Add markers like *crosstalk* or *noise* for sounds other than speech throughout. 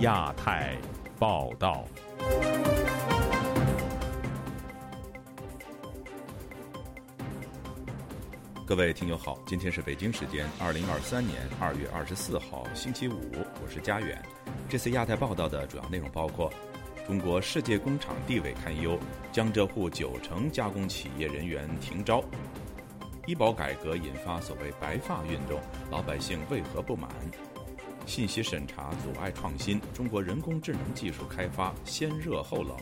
亚太报道。各位听友好，今天是北京时间二零二三年二月二十四号星期五，我是佳远。这次亚太报道的主要内容包括：中国世界工厂地位堪忧，江浙沪九成加工企业人员停招；医保改革引发所谓“白发运动”，老百姓为何不满？信息审查阻碍创新，中国人工智能技术开发先热后冷。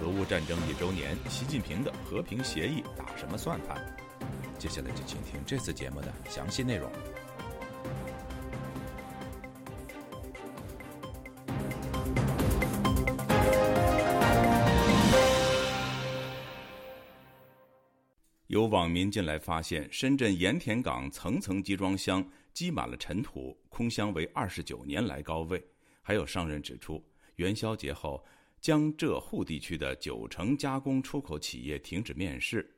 俄乌战争一周年，习近平的和平协议打什么算盘？接下来就请听这次节目的详细内容。有网民近来发现，深圳盐田港层层集装箱积满了尘土，空箱为二十九年来高位。还有商人指出，元宵节后，江浙沪地区的九成加工出口企业停止面试。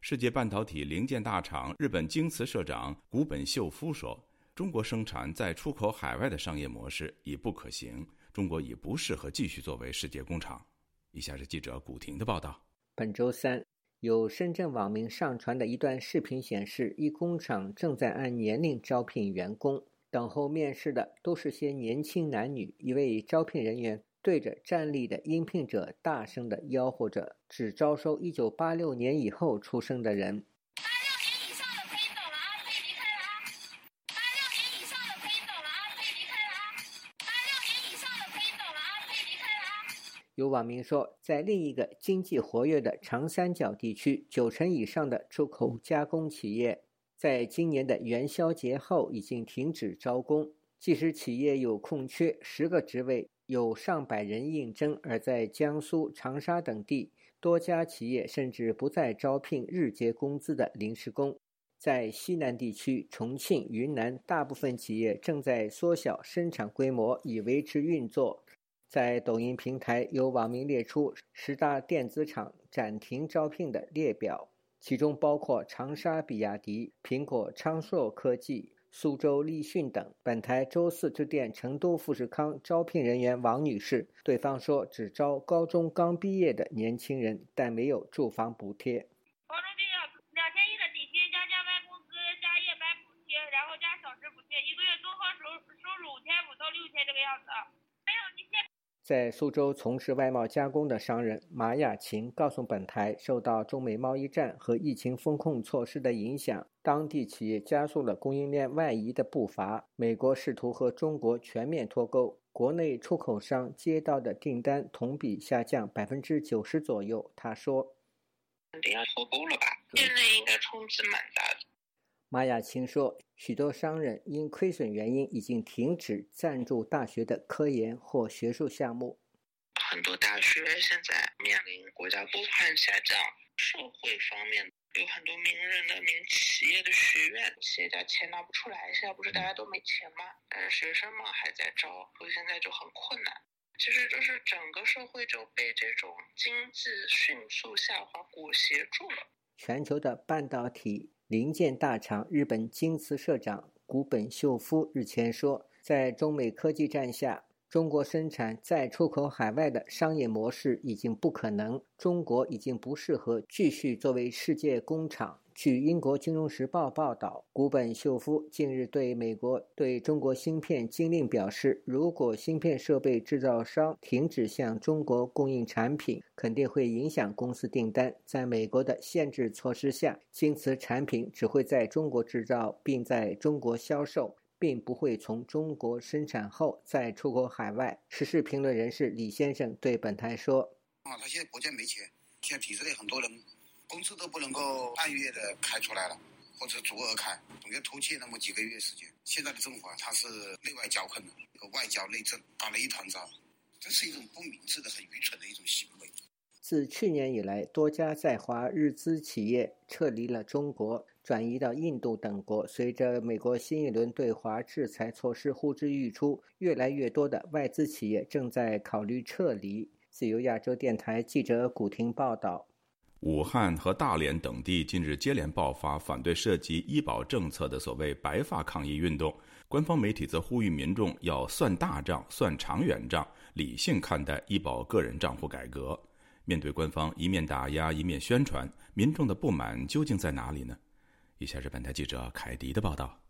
世界半导体零件大厂日本京瓷社长古本秀夫说：“中国生产在出口海外的商业模式已不可行，中国已不适合继续作为世界工厂。”以下是记者古婷的报道。本周三，有深圳网民上传的一段视频显示，一工厂正在按年龄招聘员工，等候面试的都是些年轻男女。一位招聘人员。对着站立的应聘者大声的吆喝着：“只招收1986年以后出生的人。”有网民说，在另一个经济活跃的长三角地区，九成以上的出口加工企业，在今年的元宵节后已经停止招工，即使企业有空缺，十个职位。有上百人应征，而在江苏长沙等地，多家企业甚至不再招聘日结工资的临时工。在西南地区，重庆、云南，大部分企业正在缩小生产规模以维持运作。在抖音平台，有网民列出十大电子厂暂停招聘的列表，其中包括长沙比亚迪、苹果、昌硕科技。苏州立讯等。本台周四致电成都富士康招聘人员王女士，对方说只招高中刚毕业的年轻人，但没有住房补贴。高中毕业两千一的底薪加加班工资加夜班补贴，然后加小时补贴，一个月综合收收入五千五到六千这个样子。在苏州从事外贸加工的商人马雅琴告诉本台，受到中美贸易战和疫情风控措施的影响，当地企业加速了供应链外移的步伐。美国试图和中国全面脱钩，国内出口商接到的订单同比下降百分之九十左右。他说：“肯定要脱钩了吧？现在应该冲击蛮大的。”马雅琴说，许多商人因亏损原因已经停止赞助大学的科研或学术项目。很多大学现在面临国家拨款下降，社会方面有很多名人的、名企业的学院，企业家钱拿不出来。现在不是大家都没钱吗？但是学生嘛还在招，所以现在就很困难。其实就是整个社会就被这种经济迅速下滑裹挟住了。全球的半导体。零件大厂日本京瓷社长古本秀夫日前说，在中美科技战下，中国生产再出口海外的商业模式已经不可能，中国已经不适合继续作为世界工厂。据英国《金融时报》报道，古本秀夫近日对美国对中国芯片禁令表示，如果芯片设备制造商停止向中国供应产品，肯定会影响公司订单。在美国的限制措施下，京瓷产品只会在中国制造，并在中国销售，并不会从中国生产后再出口海外。时事评论人士李先生对本台说：“啊，他现在国家没钱，现在体制内很多人。”工资都不能够按月的开出来了，或者足额开，总要拖欠那么几个月时间。现在的政府啊，它是内外交困的，和外交内政打了一团糟，这是一种不明智的、很愚蠢的一种行为。自去年以来，多家在华日资企业撤离了中国，转移到印度等国。随着美国新一轮对华制裁措施呼之欲出，越来越多的外资企业正在考虑撤离。自由亚洲电台记者古婷报道。武汉和大连等地近日接连爆发反对涉及医保政策的所谓“白发抗议”运动，官方媒体则呼吁民众要算大账、算长远账，理性看待医保个人账户改革。面对官方一面打压一面宣传，民众的不满究竟在哪里呢？以下是本台记者凯迪的报道。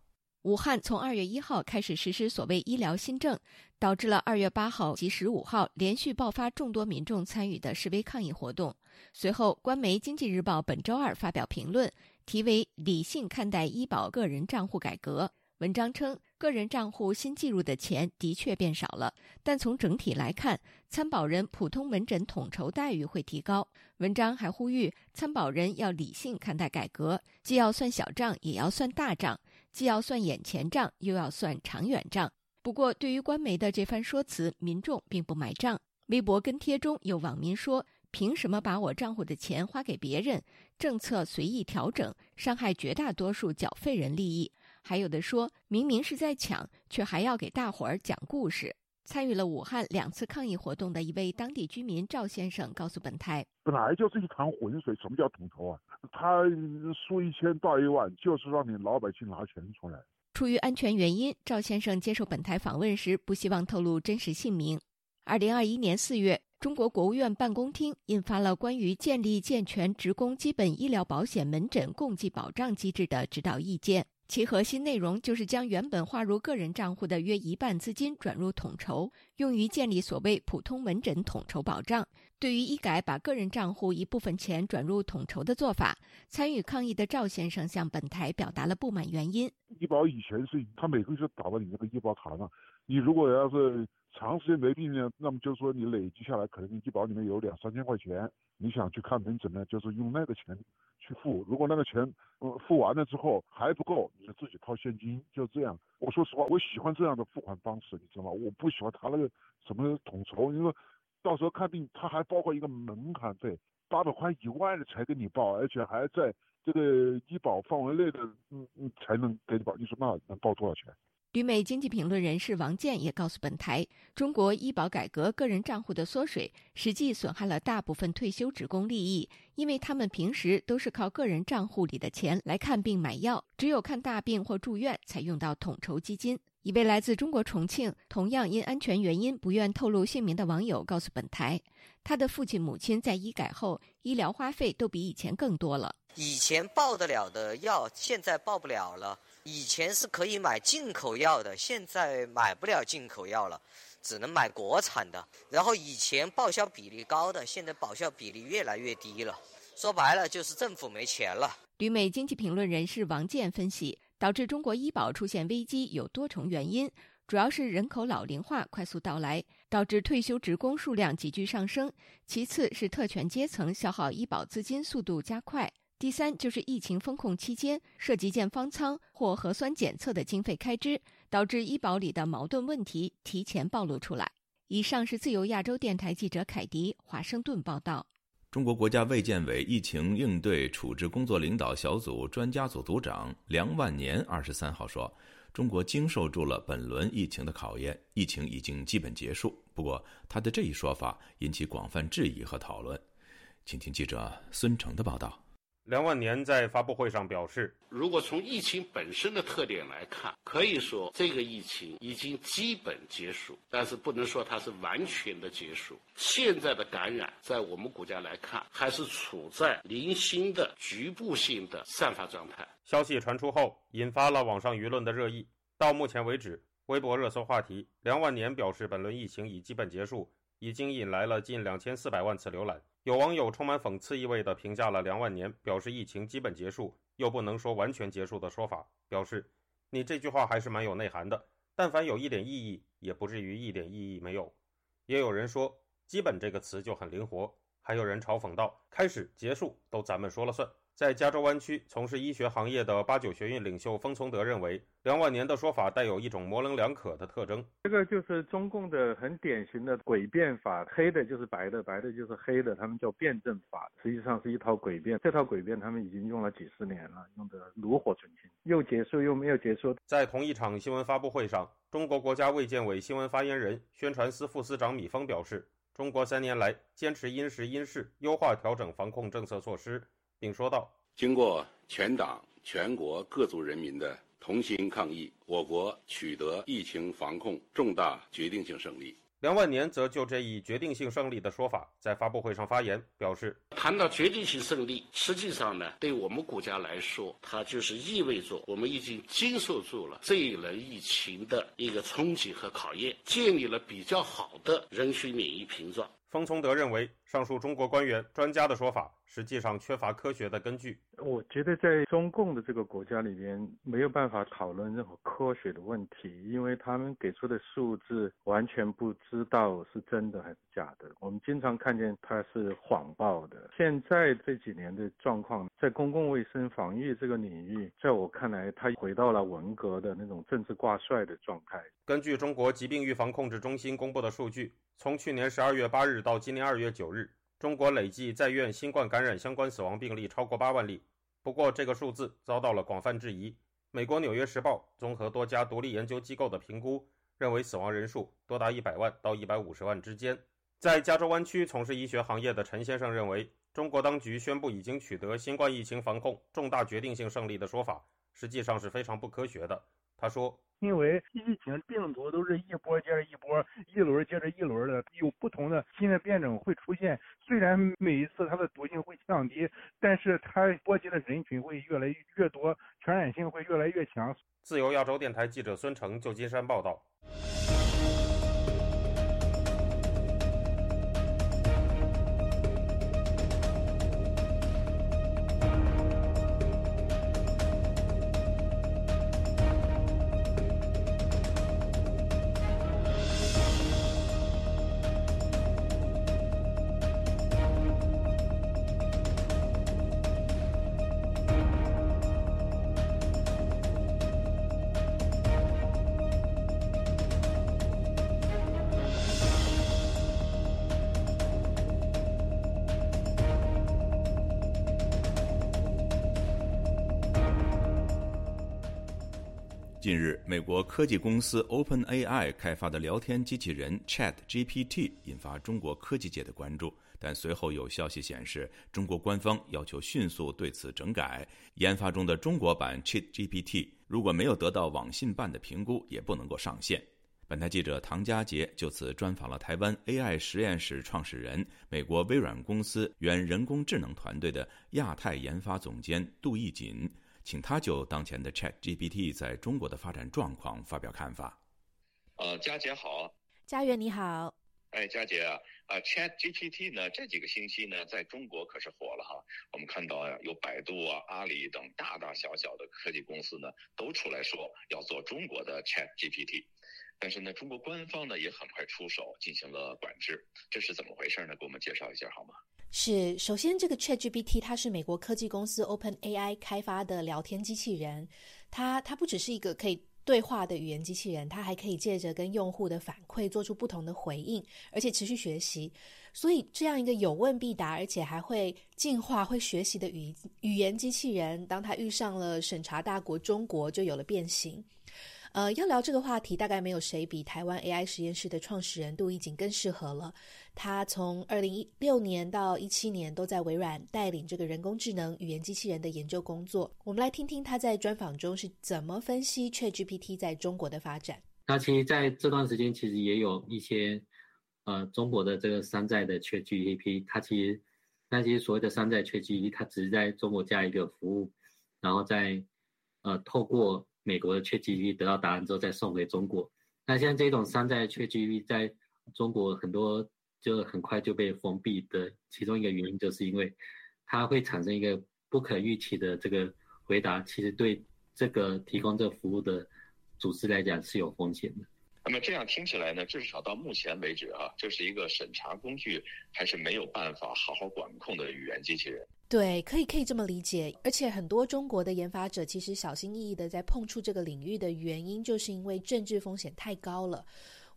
武汉从二月一号开始实施所谓医疗新政，导致了二月八号及十五号连续爆发众多民众参与的示威抗议活动。随后，官媒《经济日报》本周二发表评论，题为“理性看待医保个人账户改革”。文章称，个人账户新计入的钱的确变少了，但从整体来看，参保人普通门诊统筹待遇会提高。文章还呼吁参保人要理性看待改革，既要算小账，也要算大账；既要算眼前账，又要算长远账。不过，对于官媒的这番说辞，民众并不买账。微博跟帖中有网民说：“凭什么把我账户的钱花给别人？政策随意调整，伤害绝大多数缴费人利益。”还有的说明明是在抢，却还要给大伙儿讲故事。参与了武汉两次抗议活动的一位当地居民赵先生告诉本台：“本来就是一潭浑水，什么叫统筹啊？他说一千道一万，就是让你老百姓拿钱出来。”出于安全原因，赵先生接受本台访问时不希望透露真实姓名。二零二一年四月，中国国务院办公厅印发了关于建立健全职工基本医疗保险门诊共济保障机制的指导意见。其核心内容就是将原本划入个人账户的约一半资金转入统筹，用于建立所谓普通门诊统筹保障。对于医改把个人账户一部分钱转入统筹的做法，参与抗议的赵先生向本台表达了不满原因。医保以前是他每个月打到你那个医保卡上，你如果要是长时间没病呢，那么就是说你累积下来可能你医保里面有两三千块钱，你想去看门诊呢，就是用那个钱。去付，如果那个钱呃付完了之后还不够，你就自己掏现金，就这样。我说实话，我喜欢这样的付款方式，你知道吗？我不喜欢他那个什么统筹，因为到时候看病他还包括一个门槛费，八百块以外的才给你报，而且还在这个医保范围内的，嗯嗯才能给你报。你说那能报多少钱？旅美经济评论人士王健也告诉本台，中国医保改革个人账户的缩水，实际损害了大部分退休职工利益，因为他们平时都是靠个人账户里的钱来看病买药，只有看大病或住院才用到统筹基金。一位来自中国重庆、同样因安全原因不愿透露姓名的网友告诉本台，他的父亲母亲在医改后，医疗花费都比以前更多了。以前报得了的药，现在报不了了。以前是可以买进口药的，现在买不了进口药了，只能买国产的。然后以前报销比例高的，现在报销比例越来越低了。说白了就是政府没钱了。旅美经济评论人士王健分析，导致中国医保出现危机有多重原因，主要是人口老龄化快速到来，导致退休职工数量急剧上升；其次是特权阶层消耗医保资金速度加快。第三就是疫情封控期间涉及建方舱或核酸检测的经费开支，导致医保里的矛盾问题提前暴露出来。以上是自由亚洲电台记者凯迪华盛顿报道。中国国家卫健委疫情应对处置工作领导小组专家组组长梁万年二十三号说：“中国经受住了本轮疫情的考验，疫情已经基本结束。”不过，他的这一说法引起广泛质疑和讨论。请听记者孙成的报道。梁万年在发布会上表示：“如果从疫情本身的特点来看，可以说这个疫情已经基本结束，但是不能说它是完全的结束。现在的感染，在我们国家来看，还是处在零星的局部性的散发状态。”消息传出后，引发了网上舆论的热议。到目前为止，微博热搜话题“梁万年表示本轮疫情已基本结束”已经引来了近两千四百万次浏览。有网友充满讽刺意味的评价了梁万年表示疫情基本结束又不能说完全结束的说法，表示你这句话还是蛮有内涵的，但凡有一点意义，也不至于一点意义没有。也有人说“基本”这个词就很灵活，还有人嘲讽道：“开始结束都咱们说了算。”在加州湾区从事医学行业的八九学院领袖封从德认为，梁万年的说法带有一种模棱两可的特征。这个就是中共的很典型的诡辩法，黑的就是白的，白的就是黑的，他们叫辩证法，实际上是一套诡辩。这套诡辩他们已经用了几十年了，用得炉火纯青。又结束又没有结束。在同一场新闻发布会上，中国国家卫健委新闻发言人、宣传司副司长米峰表示，中国三年来坚持因时因势优化调整防控政策措施，并说道：“经过全党全国各族人民的同心抗疫，我国取得疫情防控重大决定性胜利。”梁万年则就这一决定性胜利的说法，在发布会上发言，表示：“谈到决定性胜利，实际上呢，对我们国家来说，它就是意味着我们已经经受住了这一轮疫情的一个冲击和考验，建立了比较好的人群免疫屏障。”方从德认为，上述中国官员、专家的说法实际上缺乏科学的根据。我觉得在中共的这个国家里边，没有办法讨论任何科学的问题，因为他们给出的数字完全不知道是真的还是假的。我们经常看见它是谎报的。现在这几年的状况，在公共卫生防疫这个领域，在我看来，它回到了文革的那种政治挂帅的状态。根据中国疾病预防控制中心公布的数据。从去年十二月八日到今年二月九日，中国累计在院新冠感染相关死亡病例超过八万例。不过，这个数字遭到了广泛质疑。美国《纽约时报》综合多家独立研究机构的评估，认为死亡人数多达一百万到一百五十万之间。在加州湾区从事医学行业的陈先生认为，中国当局宣布已经取得新冠疫情防控重大决定性胜利的说法，实际上是非常不科学的。他说。因为疫情病毒都是一波接着一波，一轮接着一轮的，有不同的新的变种会出现。虽然每一次它的毒性会降低，但是它波及的人群会越来越多，传染性会越来越强。自由亚洲电台记者孙成，旧金山报道。近日，美国科技公司 OpenAI 开发的聊天机器人 ChatGPT 引发中国科技界的关注，但随后有消息显示，中国官方要求迅速对此整改。研发中的中国版 ChatGPT 如果没有得到网信办的评估，也不能够上线。本台记者唐佳杰就此专访了台湾 AI 实验室创始人、美国微软公司原人工智能团队的亚太研发总监杜义锦。请他就当前的 Chat GPT 在中国的发展状况发表看法。呃，佳姐好，佳媛你好。哎，佳姐啊，啊，Chat GPT 呢这几个星期呢在中国可是火了哈。我们看到呀，有百度啊、阿里等大大小小的科技公司呢都出来说要做中国的 Chat GPT，但是呢，中国官方呢也很快出手进行了管制，这是怎么回事呢？给我们介绍一下好吗？是，首先这个 ChatGPT 它是美国科技公司 OpenAI 开发的聊天机器人，它它不只是一个可以对话的语言机器人，它还可以借着跟用户的反馈做出不同的回应，而且持续学习。所以这样一个有问必答，而且还会进化、会学习的语语言机器人，当它遇上了审查大国中国，就有了变形。呃，要聊这个话题，大概没有谁比台湾 AI 实验室的创始人杜义景更适合了。他从二零一六年到一七年都在微软带领这个人工智能语言机器人的研究工作。我们来听听他在专访中是怎么分析 ChatGPT 在中国的发展。那其实在这段时间，其实也有一些呃中国的这个山寨的 ChatGPT，它其实那其实所谓的山寨 ChatGPT，它只是在中国加一个服务，然后再呃透过。美国的 ChatGPT 得到答案之后再送回中国，那像这种山寨 ChatGPT 在中国很多就很快就被封闭的其中一个原因，就是因为它会产生一个不可预期的这个回答，其实对这个提供这服务的组织来讲是有风险的。那么这样听起来呢，至少到目前为止啊，这是一个审查工具，还是没有办法好好管控的语言机器人。对，可以可以这么理解。而且很多中国的研发者其实小心翼翼的在碰触这个领域的原因，就是因为政治风险太高了。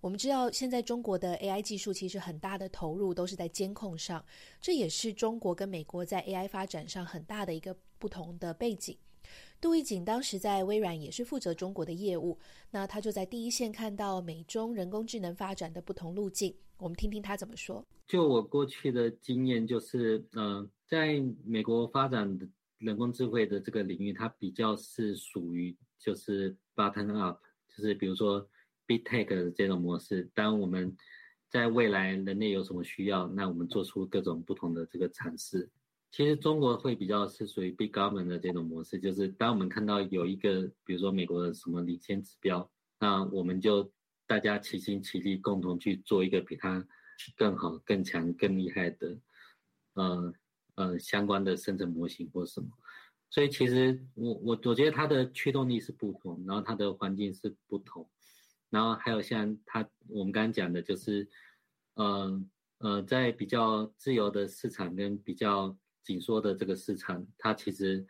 我们知道，现在中国的 AI 技术其实很大的投入都是在监控上，这也是中国跟美国在 AI 发展上很大的一个不同的背景。杜义景当时在微软也是负责中国的业务，那他就在第一线看到美中人工智能发展的不同路径。我们听听他怎么说。就我过去的经验，就是呃，在美国发展的人工智慧的这个领域，它比较是属于就是 button up，就是比如说 big tech 的这种模式。当我们在未来人类有什么需要，那我们做出各种不同的这个尝试。其实中国会比较是属于 big government 的这种模式，就是当我们看到有一个，比如说美国的什么领先指标，那我们就大家齐心齐力，共同去做一个比它更好、更强、更厉害的，呃呃相关的生成模型或什么。所以其实我我我觉得它的驱动力是不同，然后它的环境是不同，然后还有像它我们刚刚讲的就是，呃呃在比较自由的市场跟比较紧缩的这个市场，它其实，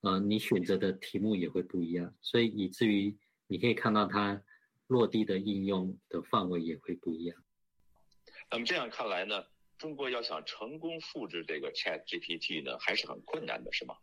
呃，你选择的题目也会不一样，所以以至于你可以看到它落地的应用的范围也会不一样。那么这样看来呢，中国要想成功复制这个 Chat GPT 呢，还是很困难的，是吗？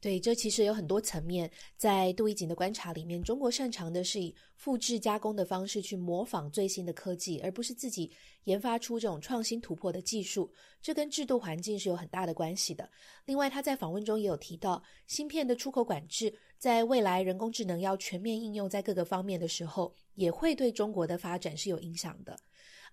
对，这其实有很多层面。在杜一景的观察里面，中国擅长的是以复制加工的方式去模仿最新的科技，而不是自己研发出这种创新突破的技术。这跟制度环境是有很大的关系的。另外，他在访问中也有提到，芯片的出口管制，在未来人工智能要全面应用在各个方面的时候，也会对中国的发展是有影响的。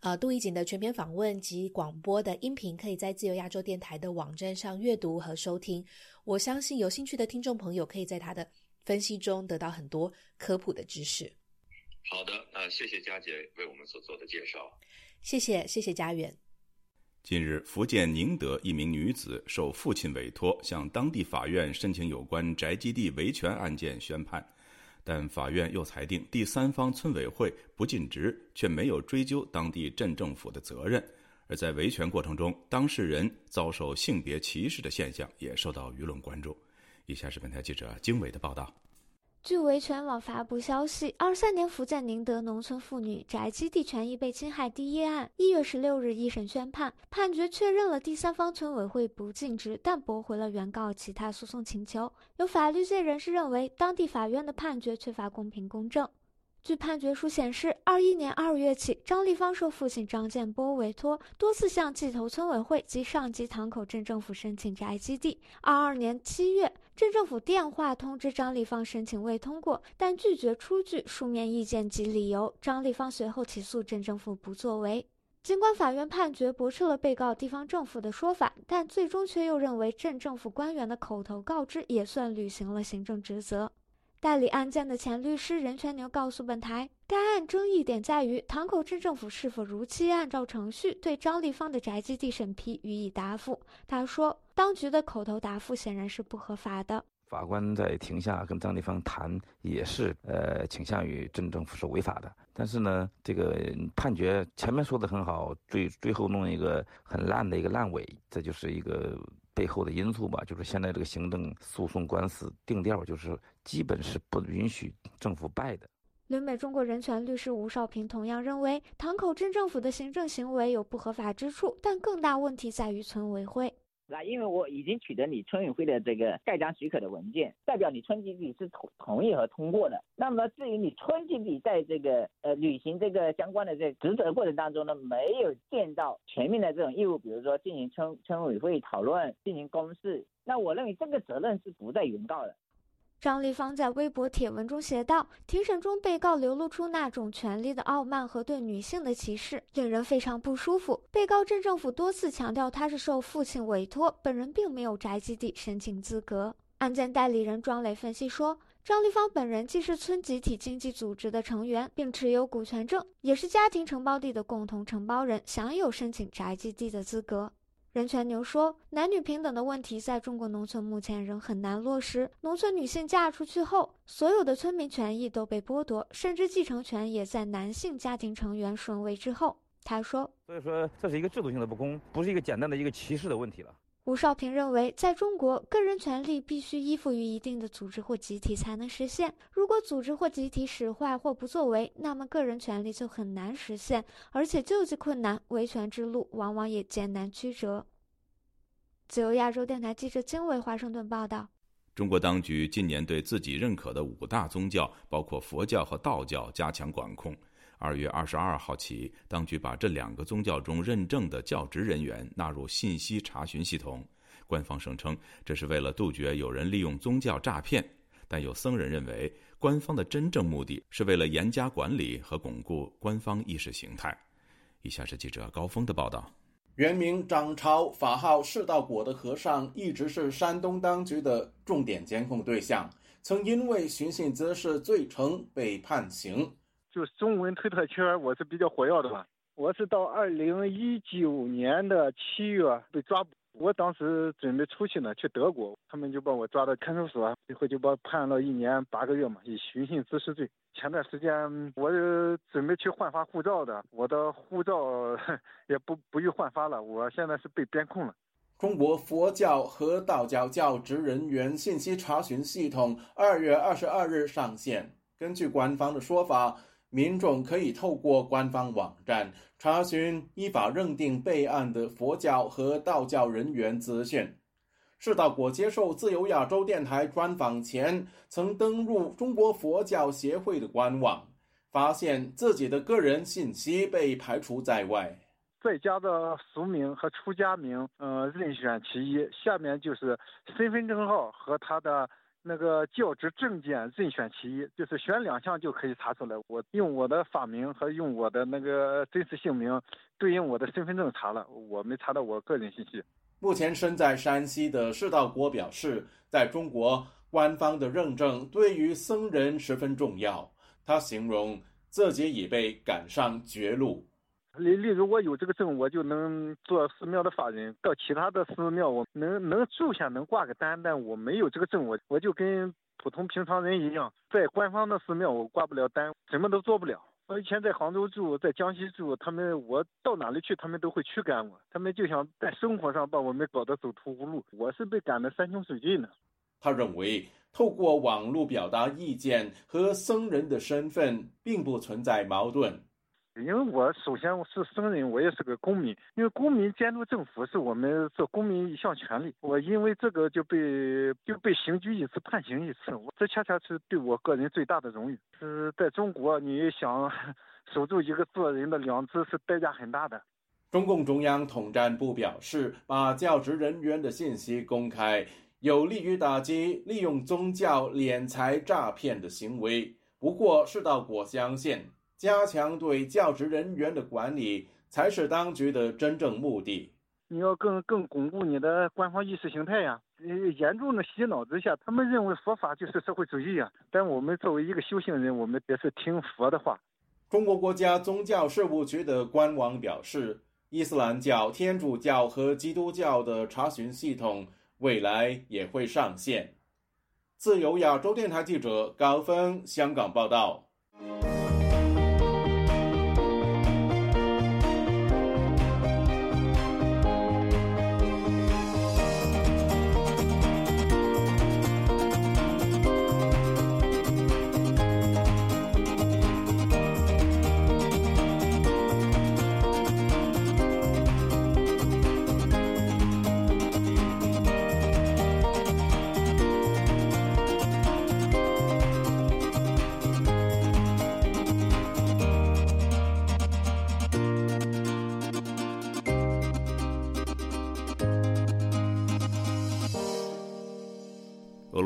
呃，杜一景的全篇访问及广播的音频，可以在自由亚洲电台的网站上阅读和收听。我相信有兴趣的听众朋友可以在他的分析中得到很多科普的知识。好的，那谢谢佳姐为我们所做的介绍。谢谢，谢谢家园。近日，福建宁德一名女子受父亲委托，向当地法院申请有关宅基地维权案件宣判。但法院又裁定第三方村委会不尽职，却没有追究当地镇政府的责任。而在维权过程中，当事人遭受性别歧视的现象也受到舆论关注。以下是本台记者经纬的报道。据维权网发布消息，二三年福建宁德农村妇女宅基地权益被侵害第一案，一月十六日一审宣判，判决确认了第三方村委会不尽职，但驳回了原告其他诉讼请求。有法律界人士认为，当地法院的判决缺乏公平公正。据判决书显示，二一年二月起，张丽芳受父亲张建波委托，多次向冀头村委会及上级塘口镇政府申请宅基地。二二年七月，镇政府电话通知张立芳申请未通过，但拒绝出具书面意见及理由。张立芳随后起诉镇政府不作为。尽管法院判决驳斥了被告地方政府的说法，但最终却又认为镇政府官员的口头告知也算履行了行政职责。代理案件的前律师任全牛告诉本台，该案争议点在于塘口镇政府是否如期按照程序对张立芳的宅基地审批予以答复。他说，当局的口头答复显然是不合法的。法官在庭下跟张立芳谈，也是呃倾向于镇政府是违法的。但是呢，这个判决前面说的很好，最最后弄一个很烂的一个烂尾，这就是一个。背后的因素吧，就是现在这个行政诉讼官司定调，就是基本是不允许政府败的。旅美中国人权律师吴少平同样认为，塘口镇政府的行政行为有不合法之处，但更大问题在于村委会。那因为我已经取得你村委会的这个盖章许可的文件，代表你村集体是同同意和通过的。那么至于你村集体在这个呃履行这个相关的这职责过程当中呢，没有见到全面的这种义务，比如说进行村村委会讨论、进行公示，那我认为这个责任是不在原告的。张丽芳在微博帖文中写道：“庭审中，被告流露出那种权力的傲慢和对女性的歧视，令人非常不舒服。被告镇政府多次强调他是受父亲委托，本人并没有宅基地申请资格。”案件代理人庄磊分析说：“张丽芳本人既是村集体经济组织的成员，并持有股权证，也是家庭承包地的共同承包人，享有申请宅基地的资格。”任全牛说：“男女平等的问题在中国农村目前仍很难落实。农村女性嫁出去后，所有的村民权益都被剥夺，甚至继承权也在男性家庭成员顺位之后。”他说：“所以说，这是一个制度性的不公，不是一个简单的一个歧视的问题了。”吴少平认为，在中国，个人权利必须依附于一定的组织或集体才能实现。如果组织或集体使坏或不作为，那么个人权利就很难实现，而且救济困难，维权之路往往也艰难曲折。自由亚洲电台记者金伟华盛顿报道。中国当局近年对自己认可的五大宗教，包括佛教和道教，加强管控。二月二十二号起，当局把这两个宗教中认证的教职人员纳入信息查询系统。官方声称，这是为了杜绝有人利用宗教诈骗。但有僧人认为，官方的真正目的是为了严加管理和巩固官方意识形态。以下是记者高峰的报道。原名张超、法号释道果的和尚，一直是山东当局的重点监控对象，曾因为寻衅滋事罪成被判刑。就中文推特圈，我是比较活跃的吧。我是到二零一九年的七月被抓捕。我当时准备出去呢，去德国，他们就把我抓到看守所，最后就把判了一年八个月嘛，以寻衅滋事罪。前段时间我准备去换发护照的，我的护照 *laughs* 也不不予换发了，我现在是被边控了。中国佛教和道教教职人员信息查询系统二月二十二日上线，根据官方的说法。民众可以透过官方网站查询依法认定备案的佛教和道教人员资讯。释道果接受自由亚洲电台专访前，曾登入中国佛教协会的官网，发现自己的个人信息被排除在外。在家的俗名和出家名，呃，任选其一。下面就是身份证号和他的。那个教职证件任选其一，就是选两项就可以查出来。我用我的法名和用我的那个真实姓名对应我的身份证查了，我没查到我个人信息。目前身在山西的释道国表示，在中国官方的认证对于僧人十分重要。他形容自己已被赶上绝路。例例如，我有这个证，我就能做寺庙的法人。到其他的寺庙，我能能住下，能挂个单。但我没有这个证，我我就跟普通平常人一样，在官方的寺庙我挂不了单，什么都做不了。我以前在杭州住，在江西住，他们我到哪里去，他们都会驱赶我。他们就想在生活上把我们搞得走投无路。我是被赶得山穷水尽的。他认为，透过网络表达意见和僧人的身份并不存在矛盾。因为我首先我是僧人，我也是个公民。因为公民监督政府是我们做公民一项权利。我因为这个就被就被刑拘一次，判刑一次。我这恰恰是对我个人最大的荣誉。是在中国，你想守住一个做人的良知，是代价很大的。中共中央统战部表示，把教职人员的信息公开，有利于打击利用宗教敛财诈骗的行为。不过，世道果相信。加强对教职人员的管理，才是当局的真正目的。你要更更巩固你的官方意识形态呀！严重的洗脑之下，他们认为佛法就是社会主义呀。但我们作为一个修行人，我们也是听佛的话。中国国家宗教事务局的官网表示，伊斯兰教、天主教和基督教的查询系统未来也会上线。自由亚洲电台记者高峰香港报道。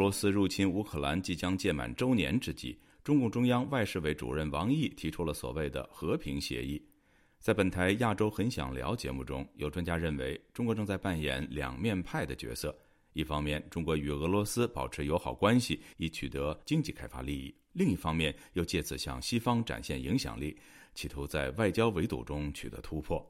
俄罗斯入侵乌克兰即将届满周年之际，中共中央外事委主任王毅提出了所谓的和平协议。在本台《亚洲很想聊》节目中，有专家认为，中国正在扮演两面派的角色：一方面，中国与俄罗斯保持友好关系，以取得经济开发利益；另一方面，又借此向西方展现影响力，企图在外交围堵中取得突破。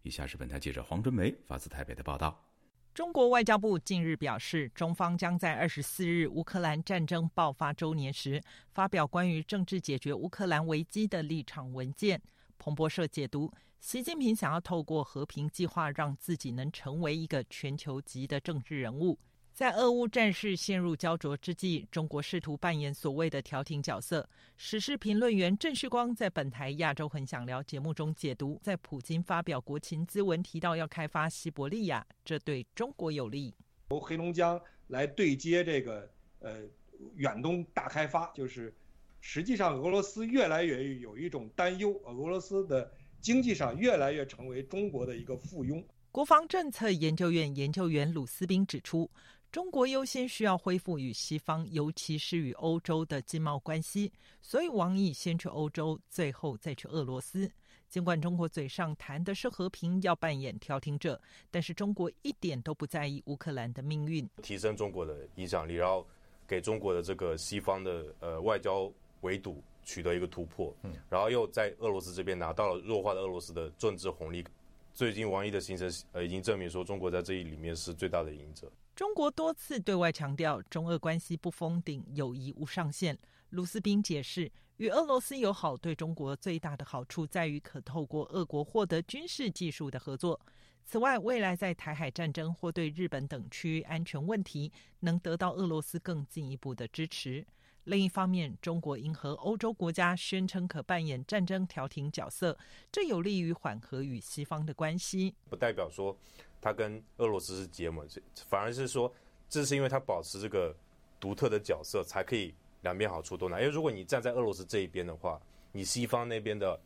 以下是本台记者黄春梅发自台北的报道。中国外交部近日表示，中方将在二十四日乌克兰战争爆发周年时发表关于政治解决乌克兰危机的立场文件。彭博社解读，习近平想要透过和平计划，让自己能成为一个全球级的政治人物。在俄乌战事陷入焦灼之际，中国试图扮演所谓的调停角色。时事评论员郑世光在本台《亚洲很想聊》节目中解读，在普京发表国情咨文提到要开发西伯利亚，这对中国有利。由黑龙江来对接这个呃远东大开发，就是实际上俄罗斯越来越有一种担忧，俄罗斯的经济上越来越成为中国的一个附庸。国防政策研究院研究员鲁斯宾指出，中国优先需要恢复与西方，尤其是与欧洲的经贸关系，所以王毅先去欧洲，最后再去俄罗斯。尽管中国嘴上谈的是和平，要扮演调停者，但是中国一点都不在意乌克兰的命运，提升中国的影响力，然后给中国的这个西方的呃外交围堵取得一个突破，嗯，然后又在俄罗斯这边拿到了弱化的俄罗斯的政治红利。最近王毅的行程呃已经证明说，中国在这一里面是最大的赢者。中国多次对外强调，中俄关系不封顶，友谊无上限。卢斯宾解释。与俄罗斯友好对中国最大的好处在于可透过俄国获得军事技术的合作。此外，未来在台海战争或对日本等区域安全问题能得到俄罗斯更进一步的支持。另一方面，中国迎合欧洲国家宣称可扮演战争调停角色，这有利于缓和与西方的关系。不代表说他跟俄罗斯是结盟，反而是说这是因为他保持这个独特的角色才可以。两边好处都拿，因为如果你站在俄罗斯这一边的话，你西方那边的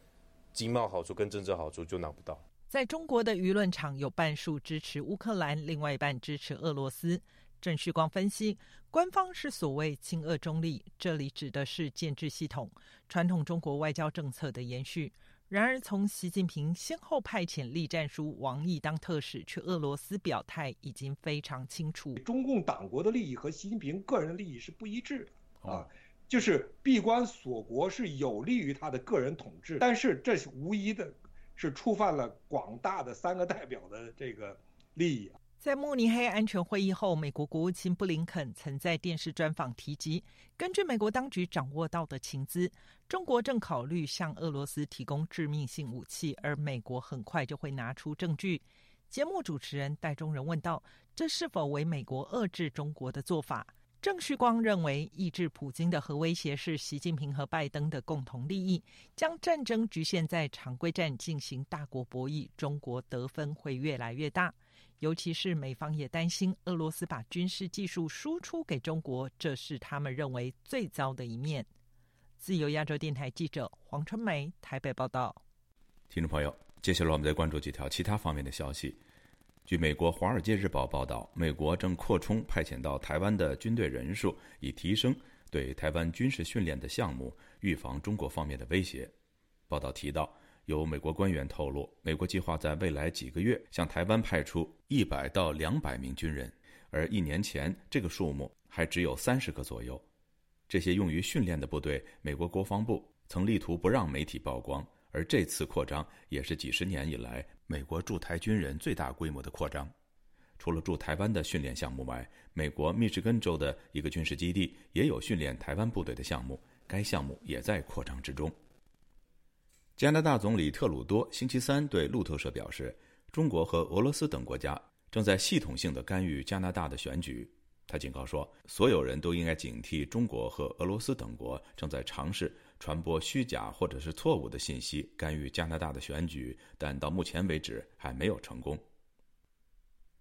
经贸好处跟政治好处就拿不到。在中国的舆论场，有半数支持乌克兰，另外一半支持俄罗斯。郑旭光分析，官方是所谓亲俄中立，这里指的是建制系统传统中国外交政策的延续。然而，从习近平先后派遣栗战书王毅当特使去俄罗斯表态，已经非常清楚。中共党国的利益和习近平个人的利益是不一致的。啊，就是闭关锁国是有利于他的个人统治，但是这无疑的是触犯了广大的三个代表的这个利益。在慕尼黑安全会议后，美国国务卿布林肯曾在电视专访提及，根据美国当局掌握到的情资，中国正考虑向俄罗斯提供致命性武器，而美国很快就会拿出证据。节目主持人戴中仁问道：“这是否为美国遏制中国的做法？”郑旭光认为，抑制普京的核威胁是习近平和拜登的共同利益。将战争局限在常规战进行大国博弈，中国得分会越来越大。尤其是美方也担心俄罗斯把军事技术输出给中国，这是他们认为最糟的一面。自由亚洲电台记者黄春梅台北报道。听众朋友，接下来我们再关注几条其他方面的消息。据美国《华尔街日报》报道，美国正扩充派遣到台湾的军队人数，以提升对台湾军事训练的项目，预防中国方面的威胁。报道提到，有美国官员透露，美国计划在未来几个月向台湾派出一百到两百名军人，而一年前这个数目还只有三十个左右。这些用于训练的部队，美国国防部曾力图不让媒体曝光，而这次扩张也是几十年以来。美国驻台军人最大规模的扩张，除了驻台湾的训练项目外，美国密歇根州的一个军事基地也有训练台湾部队的项目，该项目也在扩张之中。加拿大总理特鲁多星期三对路透社表示，中国和俄罗斯等国家正在系统性的干预加拿大的选举。他警告说，所有人都应该警惕中国和俄罗斯等国正在尝试。传播虚假或者是错误的信息，干预加拿大的选举，但到目前为止还没有成功。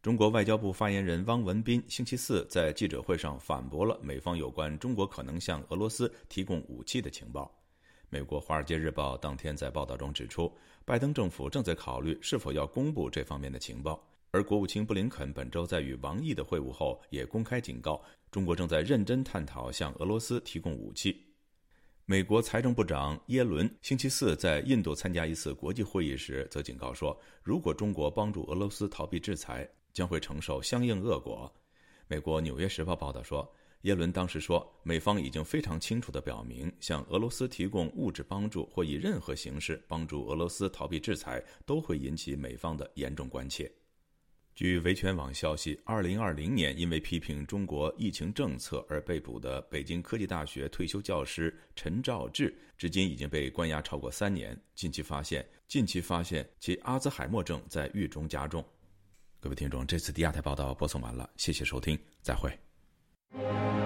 中国外交部发言人汪文斌星期四在记者会上反驳了美方有关中国可能向俄罗斯提供武器的情报。美国《华尔街日报》当天在报道中指出，拜登政府正在考虑是否要公布这方面的情报，而国务卿布林肯本周在与王毅的会晤后也公开警告，中国正在认真探讨向俄罗斯提供武器。美国财政部长耶伦星期四在印度参加一次国际会议时，则警告说，如果中国帮助俄罗斯逃避制裁，将会承受相应恶果。美国《纽约时报》报道说，耶伦当时说，美方已经非常清楚地表明，向俄罗斯提供物质帮助或以任何形式帮助俄罗斯逃避制裁，都会引起美方的严重关切。据维权网消息，二零二零年因为批评中国疫情政策而被捕的北京科技大学退休教师陈兆志，至今已经被关押超过三年。近期发现，近期发现其阿兹海默症在狱中加重。各位听众，这次第二台报道播送完了，谢谢收听，再会。Thank you.